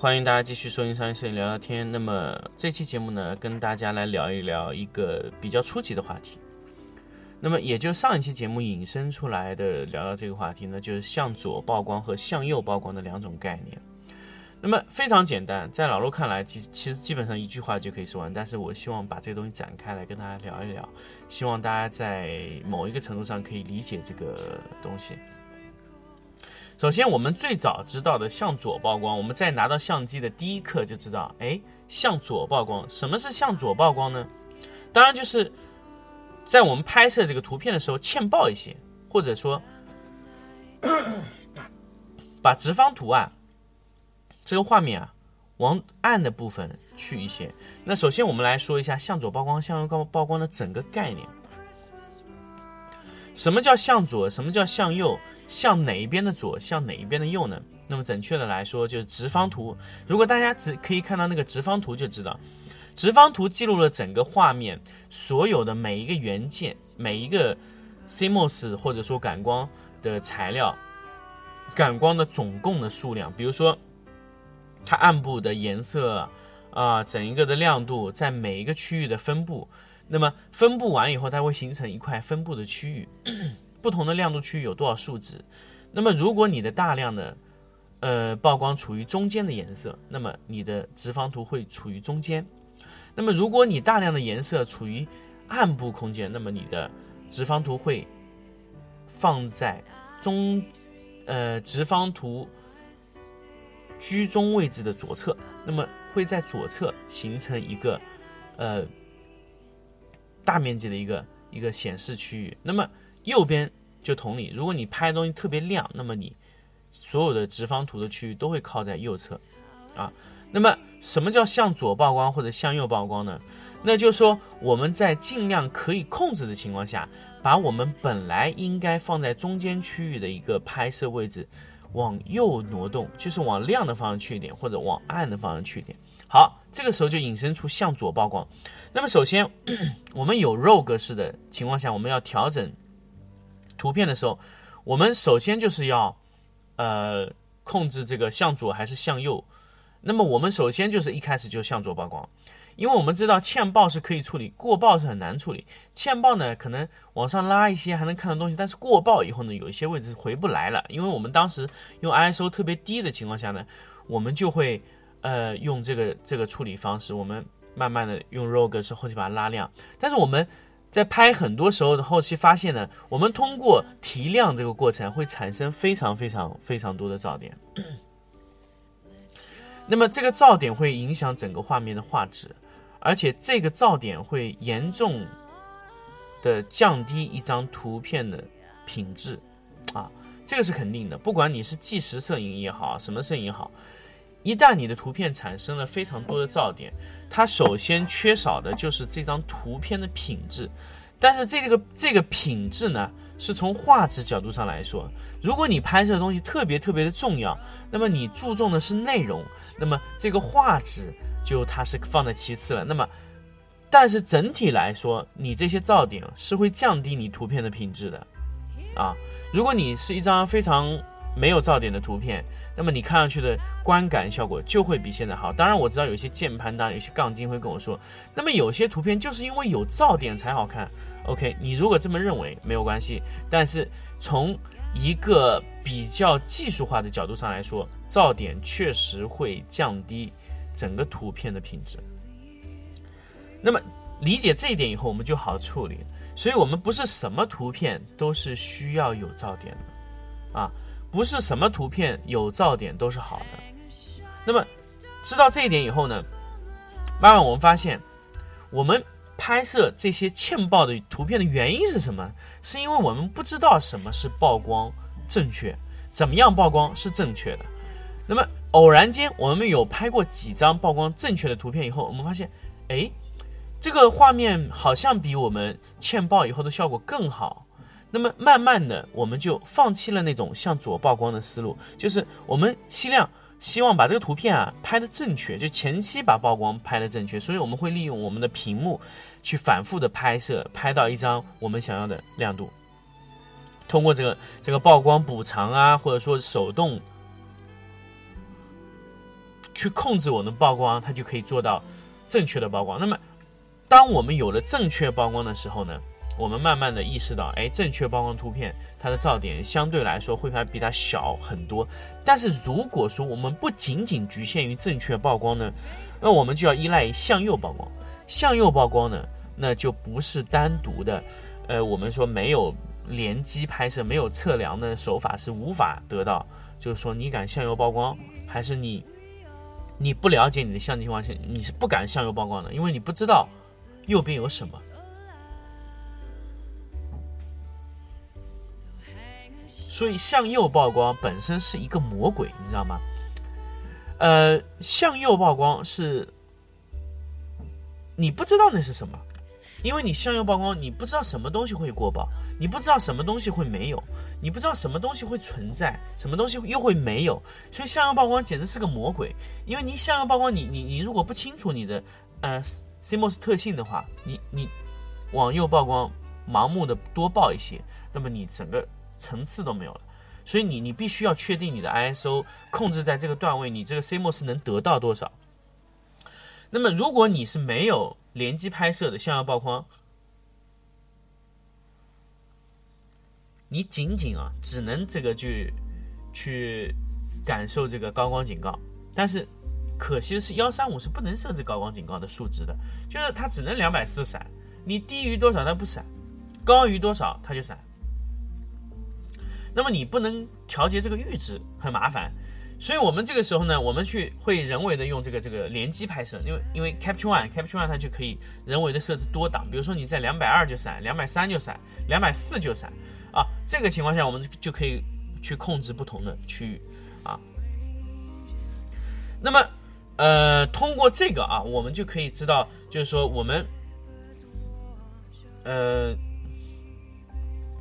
欢迎大家继续收听商业摄影聊聊天。那么这期节目呢，跟大家来聊一聊一个比较初级的话题。那么也就上一期节目引申出来的聊聊这个话题呢，就是向左曝光和向右曝光的两种概念。那么非常简单，在老陆看来，其其实基本上一句话就可以说完。但是我希望把这个东西展开来跟大家聊一聊，希望大家在某一个程度上可以理解这个东西。首先，我们最早知道的向左曝光，我们在拿到相机的第一刻就知道，哎，向左曝光。什么是向左曝光呢？当然就是在我们拍摄这个图片的时候欠曝一些，或者说把直方图啊这个画面啊往暗的部分去一些。那首先我们来说一下向左曝光、向右曝光的整个概念。什么叫向左？什么叫向右？向哪一边的左？向哪一边的右呢？那么准确的来说，就是直方图。如果大家只可以看到那个直方图，就知道，直方图记录了整个画面所有的每一个元件、每一个 CMOS 或者说感光的材料、感光的总共的数量。比如说，它暗部的颜色啊、整一个的亮度，在每一个区域的分布。那么分布完以后，它会形成一块分布的区域，不同的亮度区域有多少数值？那么如果你的大量的呃曝光处于中间的颜色，那么你的直方图会处于中间。那么如果你大量的颜色处于暗部空间，那么你的直方图会放在中呃直方图居中位置的左侧，那么会在左侧形成一个呃大面积的一个一个显示区域。那么右边就同理，如果你拍的东西特别亮，那么你所有的直方图的区域都会靠在右侧啊。那么什么叫向左曝光或者向右曝光呢？那就是说我们在尽量可以控制的情况下，把我们本来应该放在中间区域的一个拍摄位置往右挪动，就是往亮的方向去一点，或者往暗的方向去一点。好，这个时候就引申出向左曝光。那么首先，我们有 RAW 格式的情况下，我们要调整图片的时候，我们首先就是要呃控制这个向左还是向右。那么我们首先就是一开始就向左曝光，因为我们知道欠曝是可以处理，过曝是很难处理。欠曝呢，可能往上拉一些还能看到东西，但是过曝以后呢，有一些位置回不来了。因为我们当时用 ISO 特别低的情况下呢，我们就会呃用这个这个处理方式，我们慢慢的用 RAW 格式后期把它拉亮。但是我们在拍很多时候的后期发现呢，我们通过提亮这个过程会产生非常非常非常多的噪点。那么这个噪点会影响整个画面的画质，而且这个噪点会严重的降低一张图片的品质，啊，这个是肯定的。不管你是纪实摄影也好，什么摄影也好，一旦你的图片产生了非常多的噪点，它首先缺少的就是这张图片的品质。但是这个这个品质呢，是从画质角度上来说，如果你拍摄的东西特别特别的重要，那么你注重的是内容，那么这个画质就它是放在其次了。那么，但是整体来说，你这些噪点是会降低你图片的品质的，啊，如果你是一张非常没有噪点的图片，那么你看上去的观感效果就会比现在好。当然，我知道有些键盘党、有些杠精会跟我说，那么有些图片就是因为有噪点才好看。OK，你如果这么认为没有关系，但是从一个比较技术化的角度上来说，噪点确实会降低整个图片的品质。那么理解这一点以后，我们就好处理。所以我们不是什么图片都是需要有噪点的，啊，不是什么图片有噪点都是好的。那么知道这一点以后呢，慢慢我们发现，我们拍摄这些欠曝的图片的原因是什么？是因为我们不知道什么是曝光正确，怎么样曝光是正确的。那么偶然间，我们有拍过几张曝光正确的图片以后，我们发现，哎，这个画面好像比我们嵌曝以后的效果更好。那么慢慢的，我们就放弃了那种向左曝光的思路，就是我们希量希望把这个图片啊拍的正确，就前期把曝光拍的正确，所以我们会利用我们的屏幕去反复的拍摄，拍到一张我们想要的亮度。通过这个这个曝光补偿啊，或者说手动去控制我们曝光，它就可以做到正确的曝光。那么，当我们有了正确曝光的时候呢，我们慢慢的意识到，哎，正确曝光图片它的噪点相对来说会还比它小很多。但是如果说我们不仅仅局限于正确曝光呢，那我们就要依赖向右曝光。向右曝光呢，那就不是单独的，呃，我们说没有。联机拍摄没有测量的手法是无法得到，就是说你敢向右曝光，还是你你不了解你的相机情况下，你是不敢向右曝光的，因为你不知道右边有什么。所以向右曝光本身是一个魔鬼，你知道吗？呃，向右曝光是你不知道那是什么。因为你向右曝光，你不知道什么东西会过曝，你不知道什么东西会没有，你不知道什么东西会存在，什么东西又会没有，所以向右曝光简直是个魔鬼。因为你向右曝光，你你你如果不清楚你的呃 CMOS 特性的话，你你往右曝光，盲目的多曝一些，那么你整个层次都没有了。所以你你必须要确定你的 ISO 控制在这个段位，你这个 CMOS 能得到多少。那么如果你是没有联机拍摄的向右曝光，你仅仅啊只能这个去去感受这个高光警告，但是可惜的是幺三五是不能设置高光警告的数值的，就是它只能两百四闪，你低于多少它不闪，高于多少它就闪。那么你不能调节这个阈值，很麻烦。所以我们这个时候呢，我们去会人为的用这个这个联机拍摄，因为因为 Capture One Capture One 它就可以人为的设置多档，比如说你在两百二就闪，两百三就闪，两百四就闪，啊，这个情况下我们就可以去控制不同的区域，啊，那么呃通过这个啊，我们就可以知道，就是说我们呃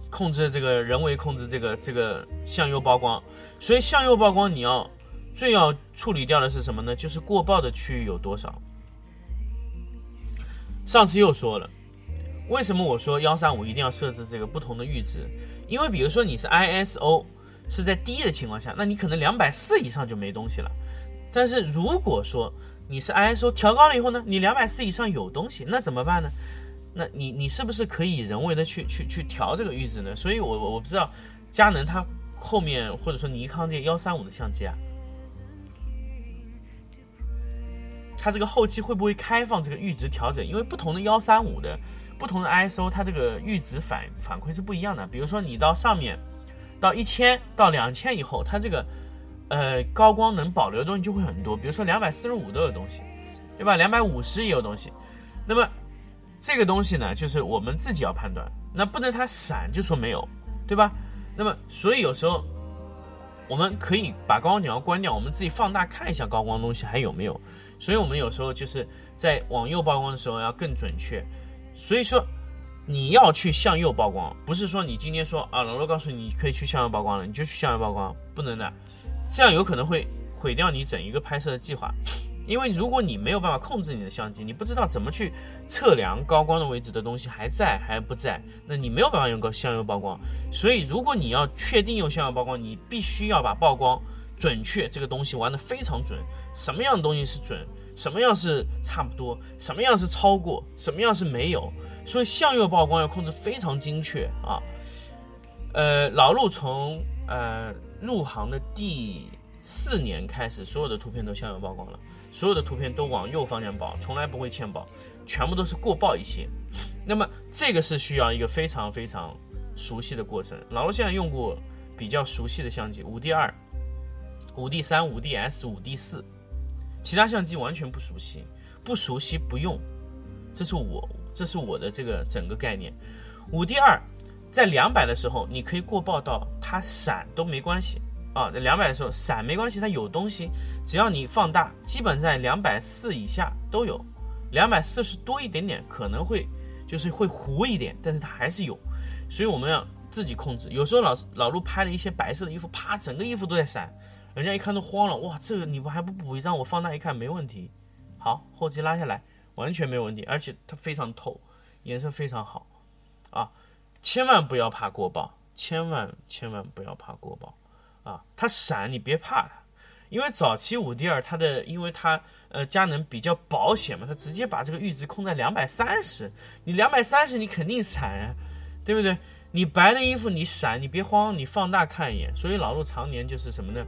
控制这个人为控制这个这个向右曝光。所以向右曝光，你要最要处理掉的是什么呢？就是过曝的区域有多少。上次又说了，为什么我说幺三五一定要设置这个不同的阈值？因为比如说你是 ISO 是在低的情况下，那你可能两百四以上就没东西了。但是如果说你是 ISO 调高了以后呢，你两百四以上有东西，那怎么办呢？那你你是不是可以人为的去去去调这个阈值呢？所以我我不知道佳能它。后面或者说尼康这幺三五的相机啊，它这个后期会不会开放这个阈值调整？因为不同的幺三五的不同的 ISO，它这个阈值反反馈是不一样的。比如说你到上面到一千到两千以后，它这个呃高光能保留的东西就会很多。比如说两百四十五都有东西，对吧？两百五十也有东西。那么这个东西呢，就是我们自己要判断，那不能它闪就说没有，对吧？那么，所以有时候我们可以把高光警告关掉，我们自己放大看一下高光东西还有没有。所以我们有时候就是在往右曝光的时候要更准确。所以说你要去向右曝光，不是说你今天说啊，老罗告诉你可以去向右曝光了，你就去向右曝光，不能的，这样有可能会毁掉你整一个拍摄的计划。因为如果你没有办法控制你的相机，你不知道怎么去测量高光的位置的东西还在还不在，那你没有办法用个向右曝光。所以如果你要确定用向右曝光，你必须要把曝光准确这个东西玩得非常准。什么样的东西是准？什么样是差不多？什么样是超过？什么样是没有？所以向右曝光要控制非常精确啊。呃，老陆从呃入行的第四年开始，所有的图片都向右曝光了。所有的图片都往右方向保，从来不会欠保，全部都是过曝一些。那么这个是需要一个非常非常熟悉的过程。老罗现在用过比较熟悉的相机，五 D 二、五 D 三、五 D S、五 D 四，其他相机完全不熟悉，不熟悉不用。这是我这是我的这个整个概念。五 D 二在两百的时候，你可以过曝到它闪都没关系啊，两百的时候闪没关系，它有东西，只要你放大，基本在两百四以下都有，两百四十多一点点可能会就是会糊一点，但是它还是有，所以我们要自己控制。有时候老老陆拍了一些白色的衣服，啪，整个衣服都在闪，人家一看都慌了，哇，这个你不还不补一张？我放大一看没问题，好，后期拉下来完全没有问题，而且它非常透，颜色非常好，啊，千万不要怕过曝，千万千万不要怕过曝。啊，它闪你别怕它，因为早期五 D 二它的，因为它呃佳能比较保险嘛，它直接把这个阈值控在两百三十，你两百三十你肯定闪啊，对不对？你白的衣服你闪，你别慌，你放大看一眼。所以老陆常年就是什么呢？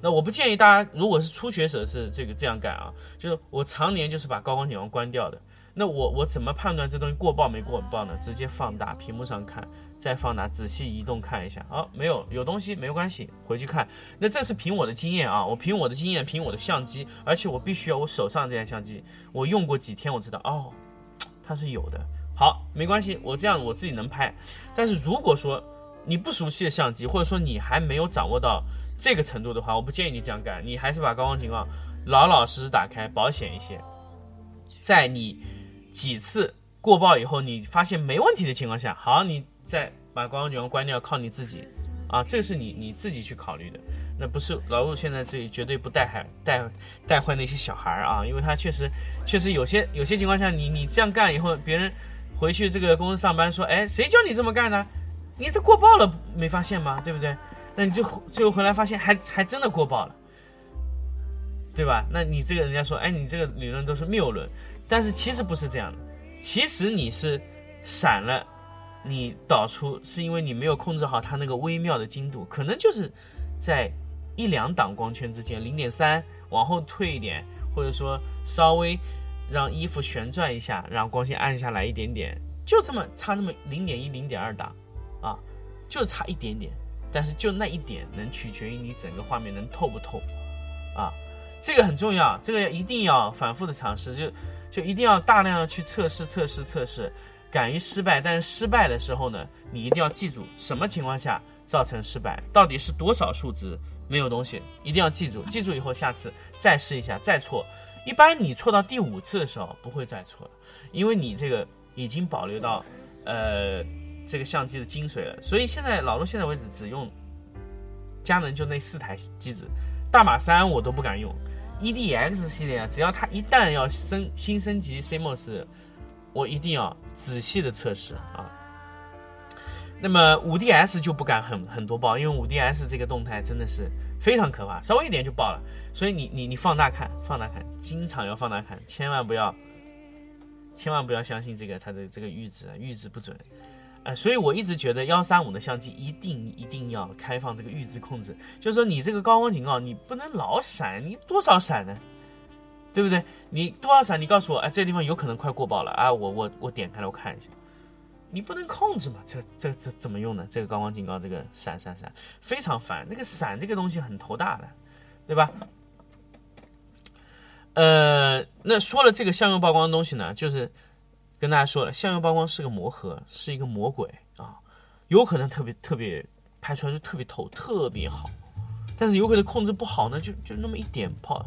那我不建议大家，如果是初学者是这个这样干啊，就是我常年就是把高光景光关掉的。那我我怎么判断这东西过曝没过曝呢？直接放大屏幕上看。再放大，仔细移动看一下，哦，没有，有东西没关系，回去看。那这是凭我的经验啊，我凭我的经验，凭我的相机，而且我必须要我手上这台相机，我用过几天，我知道哦，它是有的。好，没关系，我这样我自己能拍。但是如果说你不熟悉的相机，或者说你还没有掌握到这个程度的话，我不建议你这样干，你还是把高光情况老老实实打开，保险一些。在你几次过曝以后，你发现没问题的情况下，好，你。再把光光景光关掉，靠你自己，啊，这是你你自己去考虑的，那不是老陆现在这里绝对不带害带带坏那些小孩儿啊，因为他确实确实有些有些情况下，你你这样干以后，别人回去这个公司上班说，哎，谁教你这么干的？你这过曝了没发现吗？对不对？那你就最后回来发现还还真的过曝了，对吧？那你这个人家说，哎，你这个理论都是谬论，但是其实不是这样的，其实你是闪了。你导出是因为你没有控制好它那个微妙的精度，可能就是在一两档光圈之间，零点三往后退一点，或者说稍微让衣服旋转一下，让光线暗下来一点点，就这么差那么零点一、零点二档，啊，就差一点点，但是就那一点能取决于你整个画面能透不透，啊，这个很重要，这个一定要反复的尝试，就就一定要大量的去测试、测试、测试。敢于失败，但是失败的时候呢，你一定要记住什么情况下造成失败，到底是多少数值没有东西，一定要记住。记住以后，下次再试一下，再错。一般你错到第五次的时候不会再错了，因为你这个已经保留到呃这个相机的精髓了。所以现在老陆现在为止只用佳能就那四台机子，大马三我都不敢用，EDX 系列啊，只要它一旦要升新升级 CMOS。我一定要仔细的测试啊。那么五 DS 就不敢很很多爆，因为五 DS 这个动态真的是非常可怕，稍微一点就爆了。所以你你你放大看，放大看，经常要放大看，千万不要，千万不要相信这个它的这个阈值，阈值不准。呃，所以我一直觉得幺三五的相机一定一定要开放这个阈值控制，就是说你这个高光警告你不能老闪，你多少闪呢？对不对？你多少闪？你告诉我，哎，这个地方有可能快过曝了啊！我我我点开了，我看一下。你不能控制嘛？这这这怎么用呢？这个高光警告，这个闪闪闪，非常烦。那个闪这个东西很头大的，对吧？呃，那说了这个相用曝光的东西呢，就是跟大家说了，相用曝光是个魔盒，是一个魔鬼啊，有可能特别特别拍出来就特别透，特别好，但是有可能控制不好呢，就就那么一点泡。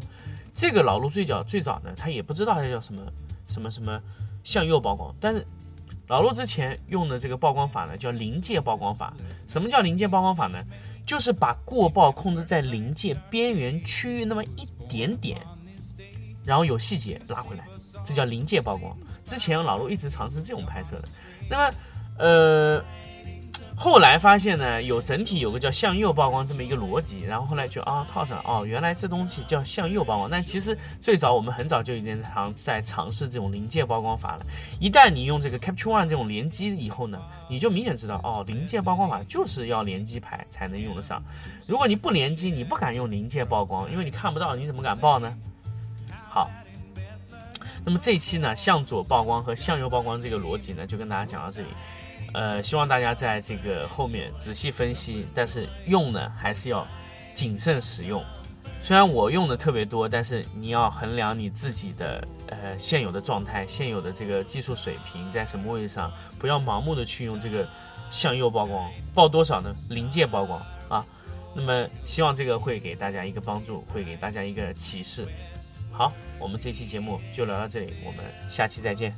这个老陆最早最早呢，他也不知道它叫什么什么什么向右曝光，但是老陆之前用的这个曝光法呢，叫临界曝光法。什么叫临界曝光法呢？就是把过曝控制在临界边缘区域那么一点点，然后有细节拉回来，这叫临界曝光。之前老陆一直尝试这种拍摄的，那么呃。后来发现呢，有整体有个叫向右曝光这么一个逻辑，然后后来就啊套上哦，原来这东西叫向右曝光。但其实最早我们很早就已经尝在尝试这种临界曝光法了。一旦你用这个 Capture One 这种连机以后呢，你就明显知道哦，临界曝光法就是要连机拍才能用得上。如果你不连机，你不敢用临界曝光，因为你看不到，你怎么敢曝呢？好，那么这期呢，向左曝光和向右曝光这个逻辑呢，就跟大家讲到这里。呃，希望大家在这个后面仔细分析，但是用呢还是要谨慎使用。虽然我用的特别多，但是你要衡量你自己的呃现有的状态、现有的这个技术水平在什么位置上，不要盲目的去用这个向右曝光，曝多少呢？临界曝光啊。那么希望这个会给大家一个帮助，会给大家一个启示。好，我们这期节目就聊到这里，我们下期再见。